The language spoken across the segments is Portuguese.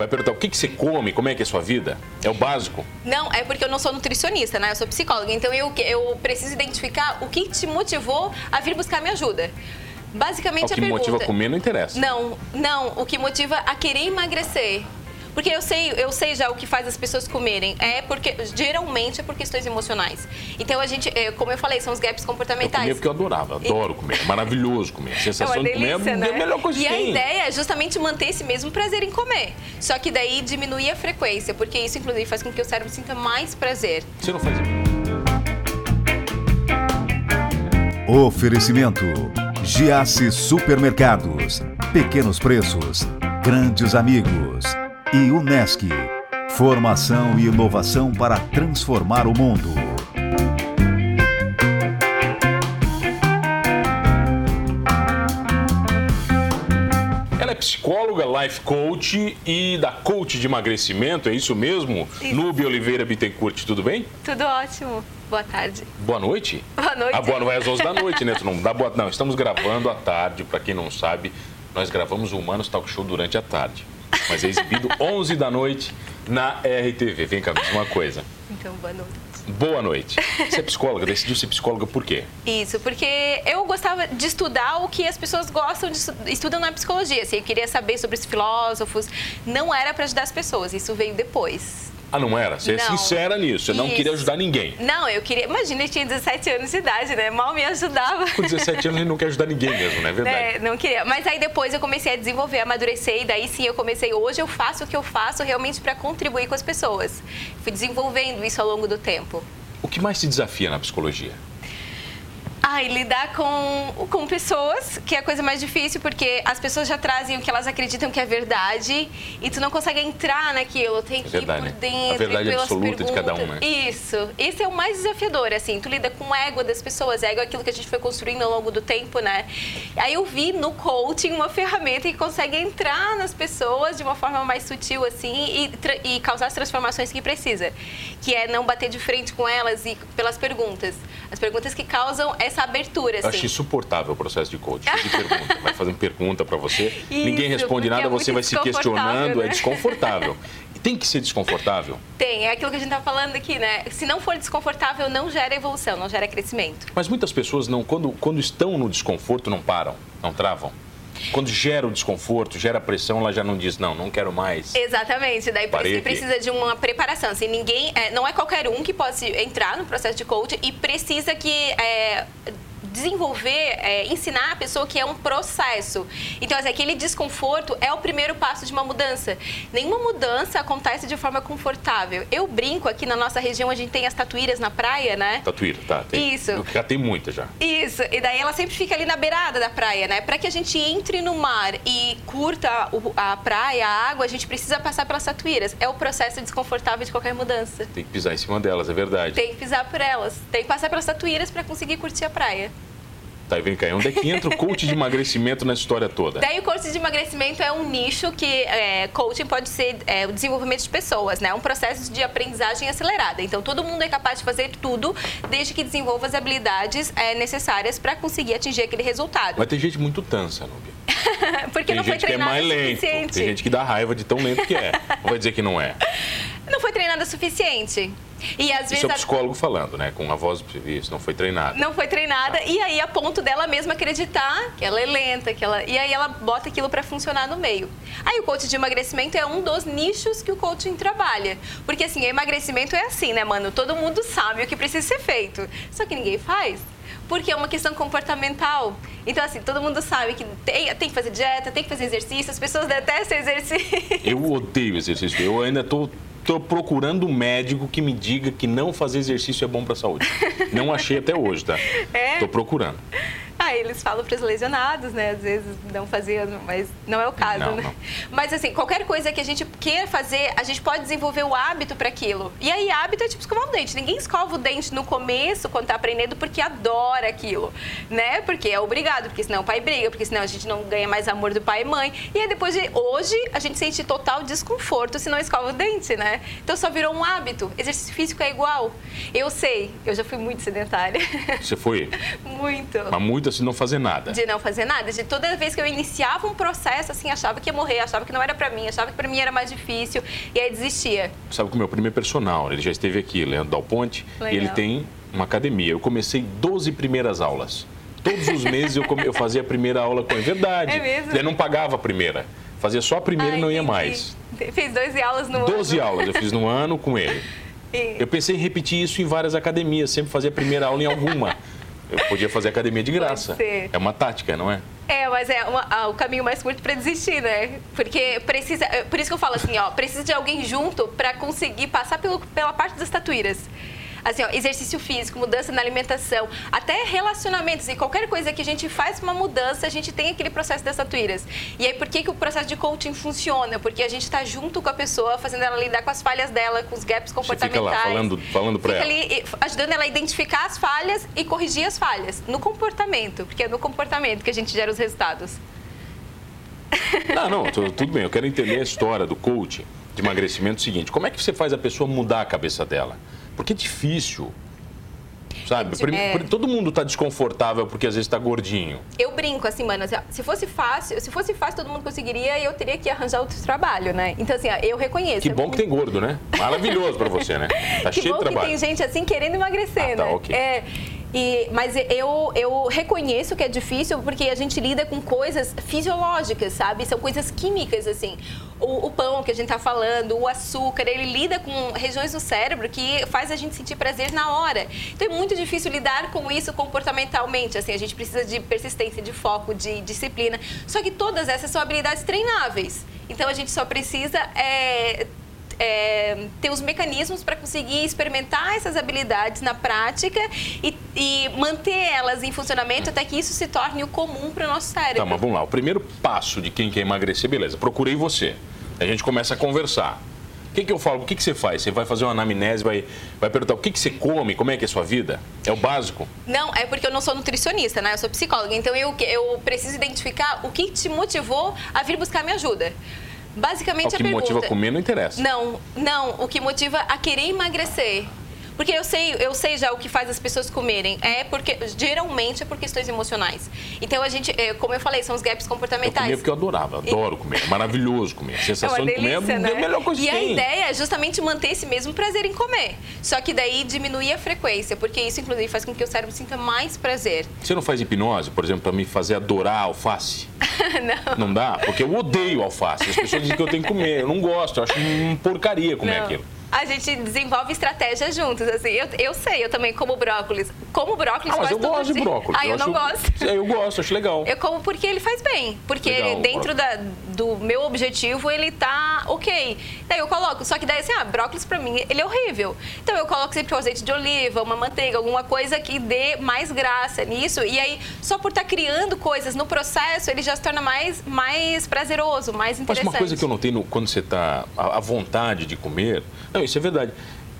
Vai perguntar o que, que você come, como é que é a sua vida? É o básico? Não, é porque eu não sou nutricionista, né? Eu sou psicóloga. Então eu, eu preciso identificar o que te motivou a vir buscar minha ajuda. Basicamente o que a pergunta... motiva a comer não interessa. Não, não. O que motiva a querer emagrecer. Porque eu sei, eu sei já o que faz as pessoas comerem. É porque, geralmente, é por questões emocionais. Então, a gente, é, como eu falei, são os gaps Eu comportamentais. comia porque eu adorava, adoro comer, é maravilhoso comer. A É sensação uma de comer delícia, é né? a melhor coisa e que a tem. ideia é justamente manter esse mesmo prazer em comer. Só que daí diminuir a frequência, porque isso, inclusive, faz com que o cérebro sinta mais prazer. Você não faz Oferecimento: Giasse Supermercados. Pequenos preços, grandes amigos. E Unesc. Formação e inovação para transformar o mundo. Ela é psicóloga, life coach e da coach de emagrecimento, é isso mesmo? Isso. Nube Oliveira Bittencourt, tudo bem? Tudo ótimo. Boa tarde. Boa noite? Boa noite. Ah, boa noite, às 11 da noite, né? Tu não dá boa... Não, estamos gravando à tarde, para quem não sabe, nós gravamos o Humanos Talk Show durante a tarde. Mas é exibido 11 da noite na RTV. Vem cá, diz uma coisa. Então, boa noite. Boa noite. Você é psicóloga, decidiu ser psicóloga por quê? Isso, porque eu gostava de estudar o que as pessoas gostam de estu- estudam na psicologia. Assim, eu queria saber sobre os filósofos. Não era para ajudar as pessoas, isso veio depois. Ah, não era? Você é Não. sincera nisso, você não Isso. queria ajudar ninguém. Não, eu queria. Imagina, eu tinha 17 anos de idade, né? Mal me ajudava. Com 17 anos ele não quer ajudar ninguém mesmo, não é verdade? É, não queria. Mas aí depois eu comecei a desenvolver, amadurecer, e daí sim eu comecei. Hoje eu faço o que eu faço realmente para contribuir com as pessoas. Fui desenvolvendo isso ao longo do tempo. O que mais te desafia na psicologia? Ai, lidar com, com pessoas, que é a coisa mais difícil, porque as pessoas já trazem o que elas acreditam que é verdade e tu não consegue entrar naquilo, tem que verdade, ir né? por dentro. A verdade absoluta de cada um, perguntas. né? Isso. Esse é o mais desafiador, assim. Tu lida com o ego das pessoas, ego é aquilo que a gente foi construindo ao longo do tempo, né? Aí eu vi no coaching uma ferramenta que consegue entrar nas pessoas de uma forma mais sutil, assim, e, e causar as transformações que precisa. Que é não bater de frente com elas e pelas perguntas. As perguntas que causam essa abertura, Eu acho assim. insuportável o processo de coaching. De pergunta. Vai fazendo pergunta pra você, ninguém Isso, responde porque nada, é você vai se desconfortável, questionando, é né? desconfortável. E tem que ser desconfortável. Tem, é aquilo que a gente tá falando aqui, né? Se não for desconfortável, não gera evolução, não gera crescimento. Mas muitas pessoas não, quando, quando estão no desconforto, não param, não travam. Quando gera o desconforto, gera pressão, ela já não diz, não, não quero mais. Exatamente, daí por isso que precisa de uma preparação. Assim, ninguém, é, não é qualquer um que pode entrar no processo de coaching e precisa que é, desenvolver, é, ensinar a pessoa que é um processo. Então, assim, aquele desconforto é o primeiro passo de uma mudança. Nenhuma mudança acontece de forma confortável. Eu brinco aqui na nossa região, a gente tem as tatuíras na praia, né? Tatuíra, tá? Tem, Isso. Eu já tem muita já. Isso, e daí ela sempre fica ali na beirada da praia, né? Para que a gente entre no mar e curta o- a praia, a água, a gente precisa passar pelas tatuíras. É o processo desconfortável de qualquer mudança. Tem que pisar em cima delas, é verdade. Tem que pisar por elas, tem que passar pelas tatuíras para conseguir curtir a praia. Tá, vem cá, e onde é que entra o coach de emagrecimento nessa história toda? Daí o coaching de emagrecimento é um nicho que é, coaching pode ser é, o desenvolvimento de pessoas, né? É um processo de aprendizagem acelerada. Então todo mundo é capaz de fazer tudo desde que desenvolva as habilidades é, necessárias para conseguir atingir aquele resultado. Mas tem gente muito tansa, Nubia. Porque Tem não foi é treinada o lento. suficiente. Tem gente que dá raiva de tão lento que é. Não vai dizer que não é. Não foi treinada o suficiente. E às vezes Isso é o a- psicólogo falando, né? Com a voz, isso, não foi treinado. não foi treinada e aí a ponto dela mesma acreditar que ela é lenta, que ela e aí ela bota aquilo para funcionar no meio. Aí o coach de emagrecimento é um dos nichos que o coaching trabalha, porque assim, emagrecimento é assim, né, mano? Todo mundo sabe o que precisa ser feito, só que ninguém faz. Porque é uma questão comportamental. Então, assim, todo mundo sabe que tem, tem que fazer dieta, tem que fazer exercício, as pessoas detestam exercício. Eu odeio exercício. Eu ainda tô, tô procurando um médico que me diga que não fazer exercício é bom pra saúde. Não achei até hoje, tá? É? Tô procurando. Ah, eles falam para os lesionados, né? Às vezes não fazendo, mas não é o caso, Não, né? não. Mas assim, qualquer coisa que a gente queira fazer, a gente pode desenvolver o hábito para aquilo. E aí, hábito é tipo escovar o dente. Ninguém escova o dente no começo, quando tá aprendendo, porque adora aquilo, né? Porque é obrigado, porque senão o pai briga, porque senão a gente não ganha mais amor do pai e mãe. E aí, depois de hoje, a gente sente total desconforto se não escova o dente, né? Então só virou um hábito. Exercício físico é igual. Eu sei, eu já fui muito sedentária. Você foi muito. mas muito de não fazer nada. De não fazer nada. De toda vez que eu iniciava um processo, assim, achava que ia morrer, achava que não era para mim, achava que para mim era mais difícil e aí desistia. Sabe que o meu primeiro personal, ele já esteve aqui, Leandro Dal Ponte, Legal. e ele tem uma academia. Eu comecei 12 primeiras aulas. Todos os meses eu, eu fazia a primeira aula com ele. Verdade. É mesmo? Ele não pagava a primeira. Fazia só a primeira e não ia mais. Fez 12 aulas no 12 ano. 12 aulas eu fiz no ano com ele. E... Eu pensei em repetir isso em várias academias, sempre fazia a primeira aula em alguma. Eu podia fazer academia de graça. É uma tática, não é? É, mas é uma, o caminho mais curto para desistir, né? Porque precisa. Por isso que eu falo assim, ó, precisa de alguém junto para conseguir passar pelo, pela parte das tatuíras assim, ó, exercício físico, mudança na alimentação, até relacionamentos e qualquer coisa que a gente faz uma mudança, a gente tem aquele processo das tatuíras. E aí, por que, que o processo de coaching funciona? Porque a gente está junto com a pessoa, fazendo ela lidar com as falhas dela, com os gaps comportamentais. Você fica lá falando, falando para ela. ali ajudando ela a identificar as falhas e corrigir as falhas no comportamento, porque é no comportamento que a gente gera os resultados. Não, não, tudo bem. Eu quero entender a história do coaching de emagrecimento seguinte. Como é que você faz a pessoa mudar a cabeça dela? Porque é difícil. Sabe? É... Todo mundo está desconfortável porque às vezes está gordinho. Eu brinco assim, mano. Assim, se fosse fácil, se fosse fácil, todo mundo conseguiria e eu teria que arranjar outro trabalho, né? Então, assim, eu reconheço. Que bom que tem gordo, né? Maravilhoso para você, né? Tá que cheio de trabalho. Que tem gente assim querendo emagrecer, ah, tá, né? Okay. É, e, mas eu, eu reconheço que é difícil porque a gente lida com coisas fisiológicas, sabe? São coisas químicas, assim. O, o pão que a gente está falando, o açúcar, ele lida com regiões do cérebro que faz a gente sentir prazer na hora. Então é muito difícil lidar com isso comportamentalmente. Assim, a gente precisa de persistência, de foco, de disciplina. Só que todas essas são habilidades treináveis. Então a gente só precisa é, é, ter os mecanismos para conseguir experimentar essas habilidades na prática e, e, manter elas em funcionamento até que isso se torne o comum para o nosso cérebro. Tá, mas vamos lá. O primeiro passo de quem quer emagrecer, beleza, procurei você. A gente começa a conversar. O que, que eu falo? O que, que você faz? Você vai fazer uma anamnese, vai, vai perguntar o que, que você come, como é que é a sua vida? É o básico? Não, é porque eu não sou nutricionista, né? Eu sou psicóloga. Então eu, eu preciso identificar o que te motivou a vir buscar minha ajuda. Basicamente o que a pergunta... motiva a comer não interessa. Não, não. O que motiva a querer emagrecer. Porque eu sei, eu sei já o que faz as pessoas comerem. É porque, geralmente, é por questões emocionais. Então, a gente, é, como eu falei, são os gaps comportamentais. Eu comia porque eu adorava, adoro comer. É maravilhoso comer. A sensação é delícia, de comer é né? a melhor coisa e que tem. A ideia é justamente manter esse mesmo prazer em comer. Só que daí diminuir a frequência, porque isso, inclusive, faz com que o cérebro sinta mais prazer. Você não faz hipnose, por exemplo, para me fazer adorar alface? não. Não dá? Porque eu odeio alface. As pessoas dizem que eu tenho que comer. Eu não gosto, eu acho uma porcaria comer não. aquilo a gente desenvolve estratégias juntos, assim. Eu, eu sei, eu também como brócolis. Como brócolis ah, mas eu gosto de brócolis. Ah, eu, eu não acho, gosto. Eu gosto, acho legal. Eu como porque ele faz bem. Porque legal, dentro da, do meu objetivo, ele tá ok. Daí eu coloco. Só que daí, assim, ah, brócolis pra mim, ele é horrível. Então eu coloco sempre o azeite de oliva, uma manteiga, alguma coisa que dê mais graça nisso. E aí, só por estar tá criando coisas no processo, ele já se torna mais, mais prazeroso, mais interessante. Mas uma coisa que eu notei no, quando você tá à vontade de comer... Não, isso é verdade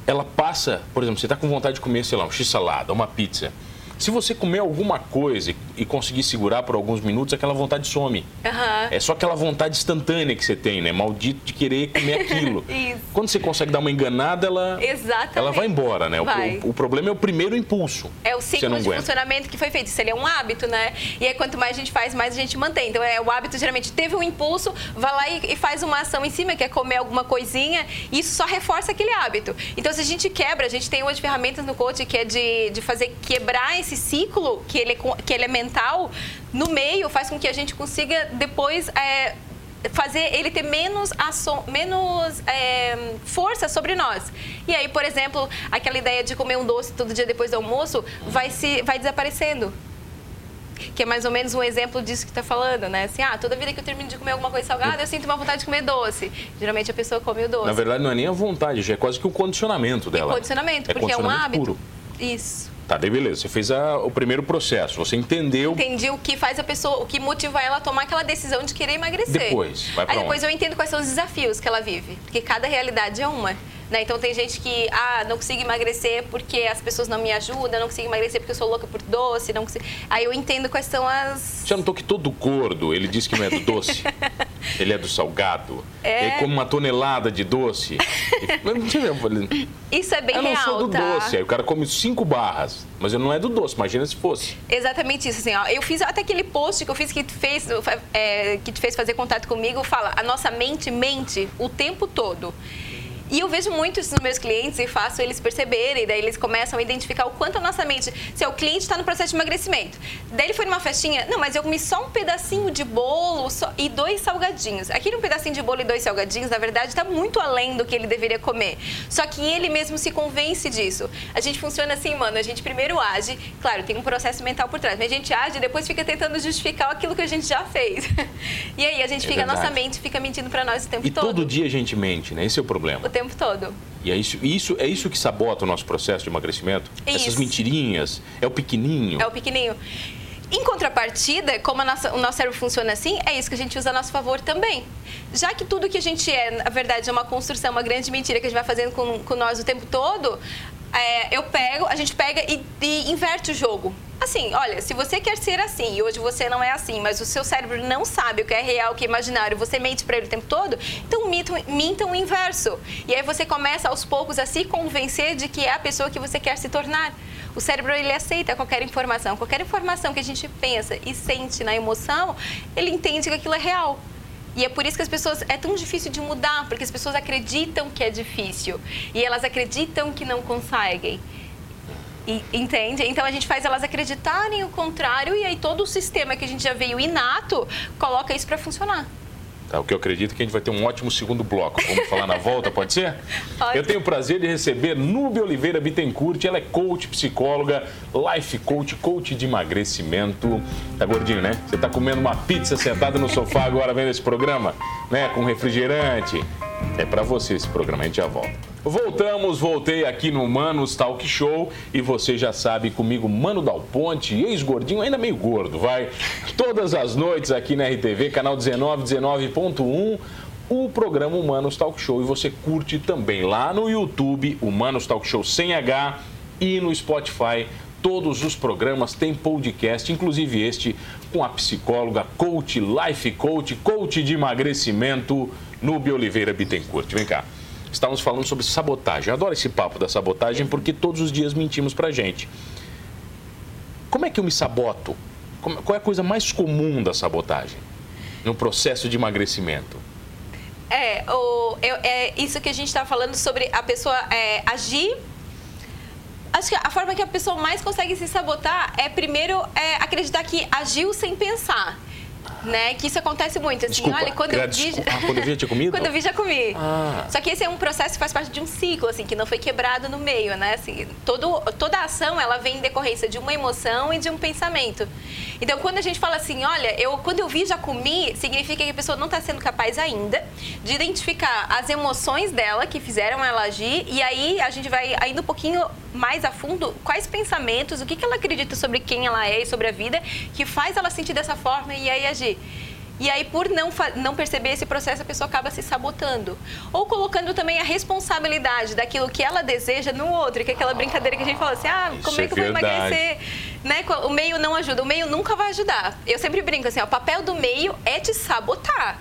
ela passa, por exemplo, você está com vontade de comer, sei lá, um x-salada, uma pizza. Se você comer alguma coisa e conseguir segurar por alguns minutos, aquela vontade some. Uhum. É só aquela vontade instantânea que você tem, né? Maldito de querer comer aquilo. Quando você consegue dar uma enganada, ela, Exatamente. ela vai embora, né? Vai. O, o, problema é o primeiro impulso. É o ciclo de aguenta. funcionamento que foi feito. Isso ali é um hábito, né? E aí, quanto mais a gente faz, mais a gente mantém. Então, é o hábito, geralmente, teve um impulso, vai lá e, e faz uma ação em cima, que é comer alguma coisinha, e isso só reforça aquele hábito. Então, se a gente quebra, a gente tem umas ferramentas no coach que é de, de fazer quebrar esse ciclo, que ele, é, que ele é mental, no meio, faz com que a gente consiga depois. É, fazer ele ter menos, ação, menos é, força sobre nós. E aí, por exemplo, aquela ideia de comer um doce todo dia depois do almoço vai, se, vai desaparecendo. Que é mais ou menos um exemplo disso que está falando, né? Assim, ah, toda vida que eu termino de comer alguma coisa salgada, eu sinto uma vontade de comer doce. Geralmente a pessoa come o doce. Na verdade, não é nem a vontade, já é quase que o condicionamento dela. É condicionamento, é porque condicionamento é um hábito. Puro. Isso. Tá, daí beleza. Você fez a, o primeiro processo, você entendeu. Entendi o que faz a pessoa, o que motiva ela a tomar aquela decisão de querer emagrecer. Depois, vai pra Aí depois onde? eu entendo quais são os desafios que ela vive. Porque cada realidade é uma. Né? Então tem gente que, ah, não consigo emagrecer porque as pessoas não me ajudam, não consigo emagrecer porque eu sou louca por doce, não consigo... Aí eu entendo quais são as... Já notou que todo gordo, ele diz que não é do doce? Ele é do salgado. É. Ele come uma tonelada de doce. Isso é bem real, Eu não sou do tá? doce. Aí o cara come cinco barras. Mas ele não é do doce. Imagina se fosse. Exatamente isso, assim, ó. Eu fiz até aquele post que eu fiz que te fez, é, que te fez fazer contato comigo. Fala, a nossa mente mente o tempo todo. E eu vejo muito isso nos meus clientes e faço eles perceberem, daí eles começam a identificar o quanto a nossa mente. Se o cliente está no processo de emagrecimento, daí ele foi numa festinha, não, mas eu comi só um pedacinho de bolo só, e dois salgadinhos. Aquele um pedacinho de bolo e dois salgadinhos, na verdade, está muito além do que ele deveria comer. Só que ele mesmo se convence disso. A gente funciona assim, mano, a gente primeiro age, claro, tem um processo mental por trás, mas a gente age e depois fica tentando justificar aquilo que a gente já fez. e aí a gente é fica, verdade. nossa mente fica mentindo para nós o tempo e todo. E todo dia a gente mente, né? Esse é o problema. O tempo todo. E é isso, isso, é isso que sabota o nosso processo de emagrecimento? Isso. Essas mentirinhas? É o pequenininho? É o pequenininho. Em contrapartida, como nossa, o nosso cérebro funciona assim, é isso que a gente usa a nosso favor também. Já que tudo que a gente é, na verdade, é uma construção, uma grande mentira que a gente vai fazendo com, com nós o tempo todo, é, eu pego, a gente pega e, e inverte o jogo. Assim, olha, se você quer ser assim e hoje você não é assim, mas o seu cérebro não sabe o que é real, o que é imaginário, você mente para ele o tempo todo, então mintam, o inverso. E aí você começa aos poucos a se convencer de que é a pessoa que você quer se tornar. O cérebro ele aceita qualquer informação, qualquer informação que a gente pensa e sente na emoção, ele entende que aquilo é real. E é por isso que as pessoas é tão difícil de mudar, porque as pessoas acreditam que é difícil e elas acreditam que não conseguem. E, entende? Então a gente faz elas acreditarem o contrário e aí todo o sistema que a gente já veio inato coloca isso para funcionar. Tá, o que eu acredito é que a gente vai ter um ótimo segundo bloco. Vamos falar na volta, pode ser? Pode. Eu tenho o prazer de receber Nube Oliveira Bittencourt. Ela é coach, psicóloga, life coach, coach de emagrecimento. Tá gordinho, né? Você tá comendo uma pizza sentada no sofá agora vendo esse programa, né? Com refrigerante. É para você esse programa, a gente já volta. Voltamos, voltei aqui no Manos Talk Show e você já sabe comigo, Mano Dal Ponte, ex-gordinho, ainda meio gordo, vai. Todas as noites aqui na RTV, canal 19, 19.1 o programa Humanos Talk Show e você curte também lá no YouTube, Humanos Talk Show sem H e no Spotify. Todos os programas têm podcast, inclusive este com a psicóloga, coach, life coach, coach de emagrecimento, Nube Oliveira Bittencourt. Vem cá estávamos falando sobre sabotagem. Eu adoro esse papo da sabotagem porque todos os dias mentimos pra gente. Como é que eu me saboto? Qual é a coisa mais comum da sabotagem no processo de emagrecimento? É, o, é isso que a gente está falando sobre a pessoa é, agir acho que a forma que a pessoa mais consegue se sabotar é primeiro é, acreditar que agiu sem pensar né? Que isso acontece muito. Assim, desculpa, olha, quando eu vi. Ah, quando eu vi, já comido? quando eu vi, já comi. Ah. Só que esse é um processo que faz parte de um ciclo, assim, que não foi quebrado no meio, né? Assim, todo, toda ação, ela vem em decorrência de uma emoção e de um pensamento. Então, quando a gente fala assim, olha, eu, quando eu vi, já comi, significa que a pessoa não está sendo capaz ainda de identificar as emoções dela que fizeram ela agir. E aí, a gente vai ainda um pouquinho mais a fundo quais pensamentos, o que, que ela acredita sobre quem ela é e sobre a vida, que faz ela sentir dessa forma e aí agir. E aí, por não, não perceber esse processo, a pessoa acaba se sabotando. Ou colocando também a responsabilidade daquilo que ela deseja no outro, que é aquela brincadeira que a gente fala assim, ah, como é, é que eu vou emagrecer? Né? O meio não ajuda, o meio nunca vai ajudar. Eu sempre brinco assim, ó, o papel do meio é te sabotar.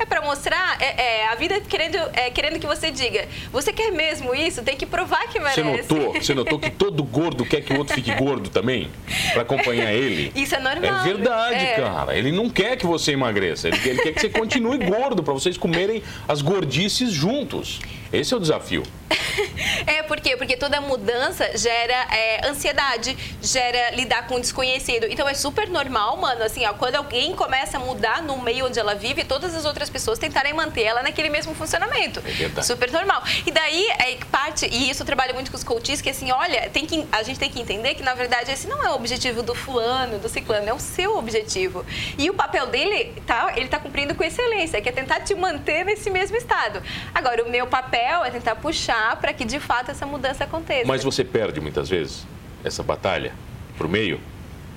É para mostrar, é, é, a vida querendo, é, querendo que você diga, você quer mesmo isso? Tem que provar que merece. Você notou, você notou que todo gordo quer que o outro fique gordo também? Para acompanhar ele? Isso é normal. É verdade, é. cara. Ele não quer que você emagreça. Ele, ele quer que você continue gordo, para vocês comerem as gordices juntos. Esse é o desafio. é, por quê? Porque toda mudança gera é, ansiedade, gera lidar com o desconhecido. Então é super normal, mano, assim, ó, quando alguém começa a mudar no meio onde ela vive, todas as outras pessoas tentarem manter ela naquele mesmo funcionamento. É verdade. Super normal. E daí, é, parte, e isso eu trabalho muito com os coaches, que assim, olha, tem que, a gente tem que entender que, na verdade, esse não é o objetivo do fulano, do ciclano, é o seu objetivo. E o papel dele, tá, ele tá cumprindo com excelência, que é tentar te manter nesse mesmo estado. Agora, o meu papel é tentar puxar para que de fato essa mudança aconteça. Mas você perde muitas vezes essa batalha pro meio?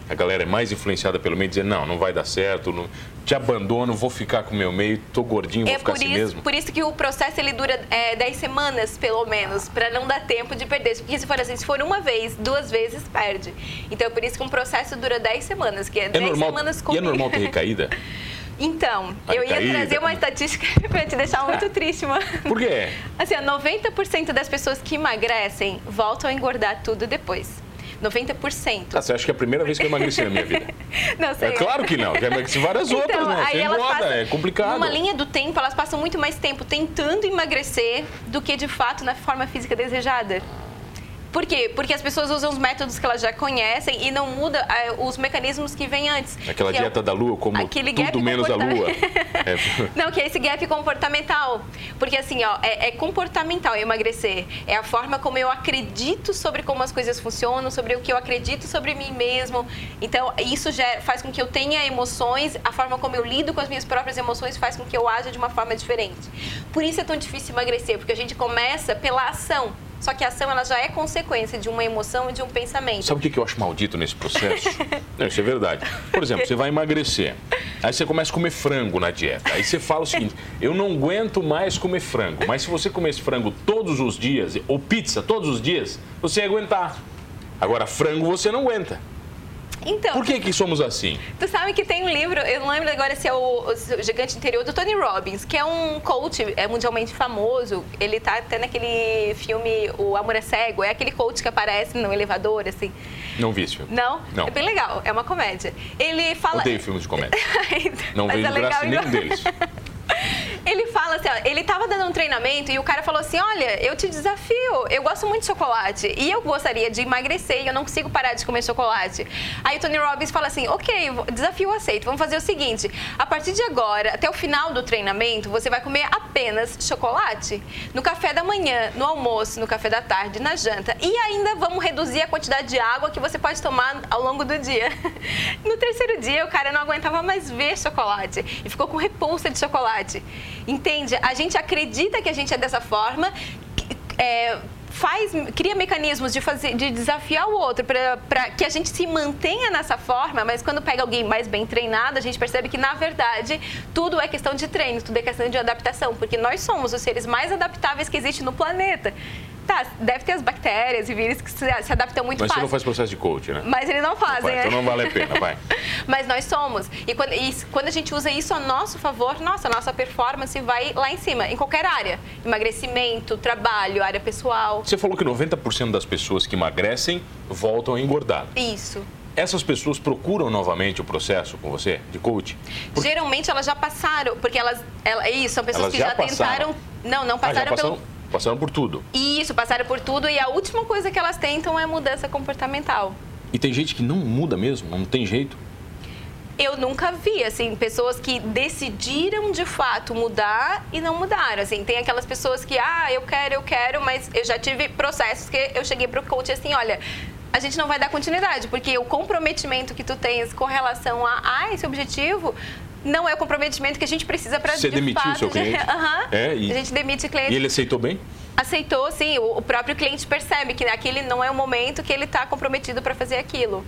A galera é mais influenciada pelo meio, dizer, não, não vai dar certo, não, te abandono, vou ficar com o meu meio, tô gordinho, vou é ficar assim isso, mesmo. Por isso que o processo ele dura é, 10 semanas, pelo menos, para não dar tempo de perder. Porque se for assim, se for uma vez, duas vezes, perde. Então é por isso que um processo dura 10 semanas, que é, é 10 normal, semanas com E é normal ter recaída? Então, Ai, eu ia trazer uma estatística pra te deixar muito triste, mano. Por quê? Assim, ó, 90% das pessoas que emagrecem voltam a engordar tudo depois. 90%. Ah, você acha que é a primeira vez que eu emagreci na minha vida? Não sei. É claro que não. Já emagreci várias outras, Então, né? aí elas engorda, é complicado. Numa linha do tempo, elas passam muito mais tempo tentando emagrecer do que de fato na forma física desejada. Por quê? Porque as pessoas usam os métodos que elas já conhecem e não muda eh, os mecanismos que vêm antes. Aquela que é o- dieta da lua, como aquele tudo menos a lua. É. Não, que é esse gap comportamental. Porque assim, ó, é, é comportamental emagrecer. É a forma como eu acredito sobre como as coisas funcionam, sobre o que eu acredito sobre mim mesmo. Então, isso já faz com que eu tenha emoções, a forma como eu lido com as minhas próprias emoções faz com que eu haja de uma forma diferente. Por isso é tão difícil emagrecer, porque a gente começa pela ação. Só que a ação ela já é consequência de uma emoção e de um pensamento. Sabe o que eu acho maldito nesse processo? Não, isso é verdade. Por exemplo, você vai emagrecer. Aí você começa a comer frango na dieta. Aí você fala o seguinte: eu não aguento mais comer frango. Mas se você comesse frango todos os dias, ou pizza todos os dias, você ia aguentar. Agora, frango você não aguenta. Então, Por que, que somos assim? Tu sabe que tem um livro, eu não lembro agora se é o, o Gigante Interior, do Tony Robbins, que é um coach é mundialmente famoso. Ele tá até naquele filme O Amor é Cego. É aquele coach que aparece no elevador, assim. Não vi esse filme. Não? Não. É bem legal, é uma comédia. Ele fala... Odeio filmes de comédia. Não Mas vejo é graça então. nenhum deles. Ele fala assim, ó, ele tava dando um treinamento e o cara falou assim, olha, eu te desafio, eu gosto muito de chocolate e eu gostaria de emagrecer e eu não consigo parar de comer chocolate. Aí o Tony Robbins fala assim, ok, desafio aceito, vamos fazer o seguinte, a partir de agora, até o final do treinamento, você vai comer apenas chocolate no café da manhã, no almoço, no café da tarde, na janta e ainda vamos reduzir a quantidade de água que você pode tomar ao longo do dia. No terceiro dia, o cara não aguentava mais ver chocolate e ficou com repulsa de chocolate. Entende? A gente acredita que a gente é dessa forma, é, faz, cria mecanismos de fazer, de desafiar o outro para que a gente se mantenha nessa forma, mas quando pega alguém mais bem treinado, a gente percebe que na verdade tudo é questão de treino, tudo é questão de adaptação, porque nós somos os seres mais adaptáveis que existe no planeta. Tá, deve ter as bactérias e vírus que se, se adaptam muito Mas você fácil. não faz processo de coach, né? Mas eles não fazem, Vai, né? então não vale a pena, vai. Mas nós somos. E quando, e quando a gente usa isso a nosso favor, nossa, a nossa performance vai lá em cima, em qualquer área. Emagrecimento, trabalho, área pessoal. Você falou que 90% das pessoas que emagrecem voltam a engordar. Isso. Essas pessoas procuram novamente o processo com você, de coach? Por- Geralmente elas já passaram, porque elas. ela- isso, são pessoas Elas que já já, tentaram. Não, não Ah, passaram passaram, pelo. Passaram por tudo. Isso, passaram por tudo e a última coisa que elas tentam é mudança comportamental. E tem gente que não muda mesmo, não tem jeito. Eu nunca vi, assim, pessoas que decidiram de fato mudar e não mudaram, assim. Tem aquelas pessoas que, ah, eu quero, eu quero, mas eu já tive processos que eu cheguei pro coach assim, olha, a gente não vai dar continuidade, porque o comprometimento que tu tens com relação a, a esse objetivo não é o comprometimento que a gente precisa para Você de demitiu fato, o seu cliente? Aham. É, e- A gente demite cliente. E ele aceitou bem? Aceitou, sim. O o próprio cliente percebe que aquele não é o momento que ele está comprometido para fazer aquilo.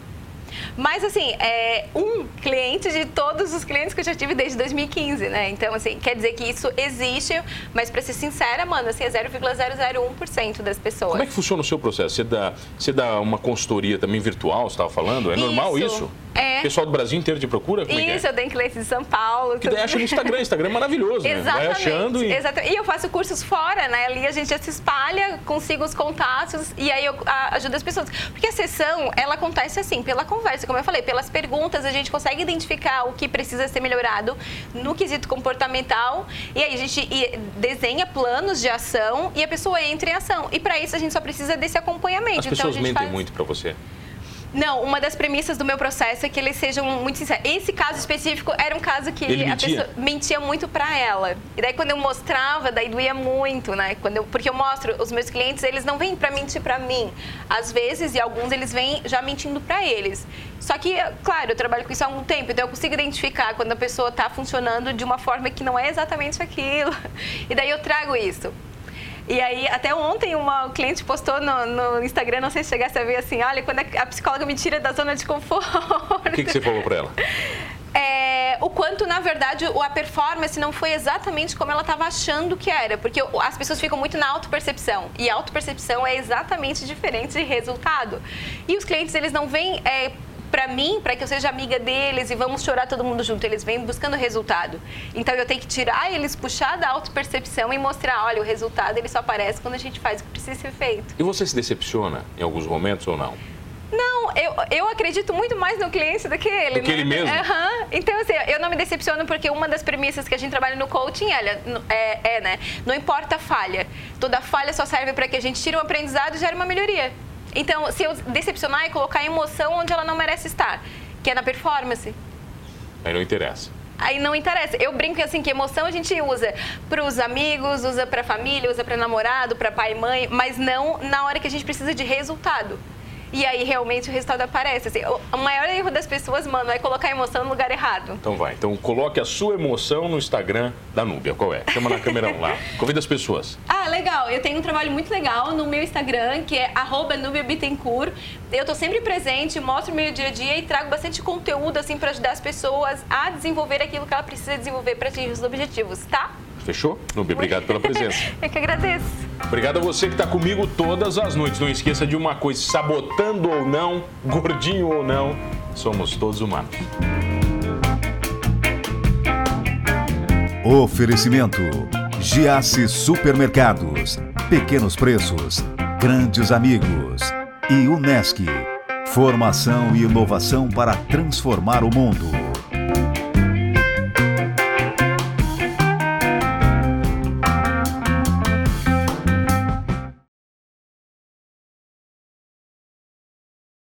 Mas, assim, é um cliente de todos os clientes que eu já tive desde 2015, né? Então, assim, quer dizer que isso existe, mas, para ser sincera, mano, assim, é 0,001% das pessoas. Como é que funciona o seu processo? Você dá, você dá uma consultoria também virtual, você estava falando? É normal Isso. isso? É. O pessoal do Brasil inteiro te procura? Como é é? Isso, eu tenho clientes de São Paulo. Que daí acha no Instagram. Instagram é maravilhoso, né? Vai Exatamente, achando e... exatamente. E eu faço cursos fora, né? Ali a gente já se espalha, consigo os contatos e aí eu ajudo as pessoas. Porque a sessão, ela acontece assim, pela conversa, como eu falei, pelas perguntas, a gente consegue identificar o que precisa ser melhorado no quesito comportamental e aí a gente desenha planos de ação e a pessoa entra em ação. E para isso a gente só precisa desse acompanhamento. As então, pessoas gente mentem faz... muito pra você. Não, uma das premissas do meu processo é que eles sejam muito sinceros. Esse caso específico era um caso que Ele a mentia? pessoa mentia muito pra ela. E daí quando eu mostrava, daí doía muito, né? Quando eu, porque eu mostro, os meus clientes, eles não vêm pra mentir pra mim. Às vezes, e alguns eles vêm já mentindo pra eles. Só que, claro, eu trabalho com isso há algum tempo, então eu consigo identificar quando a pessoa tá funcionando de uma forma que não é exatamente aquilo. E daí eu trago isso. E aí, até ontem, uma cliente postou no, no Instagram, não sei se chegasse a ver assim, olha, quando a psicóloga me tira da zona de conforto. O que, que você falou pra ela? É, o quanto, na verdade, a performance não foi exatamente como ela estava achando que era. Porque as pessoas ficam muito na autopercepção. E a autopercepção é exatamente diferente de resultado. E os clientes, eles não veem... é, para mim, para que eu seja amiga deles e vamos chorar todo mundo junto, eles vêm buscando resultado. Então eu tenho que tirar eles, puxar da autopercepção e mostrar, olha, o resultado ele só aparece quando a gente faz o que precisa ser feito. E você se decepciona em alguns momentos ou não? Não, eu, eu acredito muito mais no cliente do que ele. Do que né? ele mesmo? Uhum. Então, assim, eu não me decepciono porque uma das premissas que a gente trabalha no coaching é, é, é né? Não importa a falha. Toda falha só serve para que a gente tire um aprendizado e gere uma melhoria. Então, se eu decepcionar e colocar a emoção onde ela não merece estar, que é na performance. Aí não interessa. Aí não interessa. Eu brinco assim que emoção a gente usa para os amigos, usa para família, usa para namorado, para pai e mãe, mas não na hora que a gente precisa de resultado. E aí realmente o resultado aparece. Assim, o maior erro das pessoas, mano, é colocar a emoção no lugar errado. Então vai. Então coloque a sua emoção no Instagram da Núbia. Qual é? Chama na câmera lá. Convida as pessoas. Ah, legal. Eu tenho um trabalho muito legal no meu Instagram, que é @nubiabittencourt. Eu tô sempre presente, mostro o meu dia a dia e trago bastante conteúdo assim para ajudar as pessoas a desenvolver aquilo que ela precisa desenvolver para atingir os objetivos, tá? Fechou? Núbia, obrigado pela presença. Eu que agradeço. Obrigado a você que está comigo todas as noites. Não esqueça de uma coisa: sabotando ou não, gordinho ou não, somos todos humanos. Oferecimento: Giasse Supermercados. Pequenos preços, grandes amigos. E Unesc. Formação e inovação para transformar o mundo.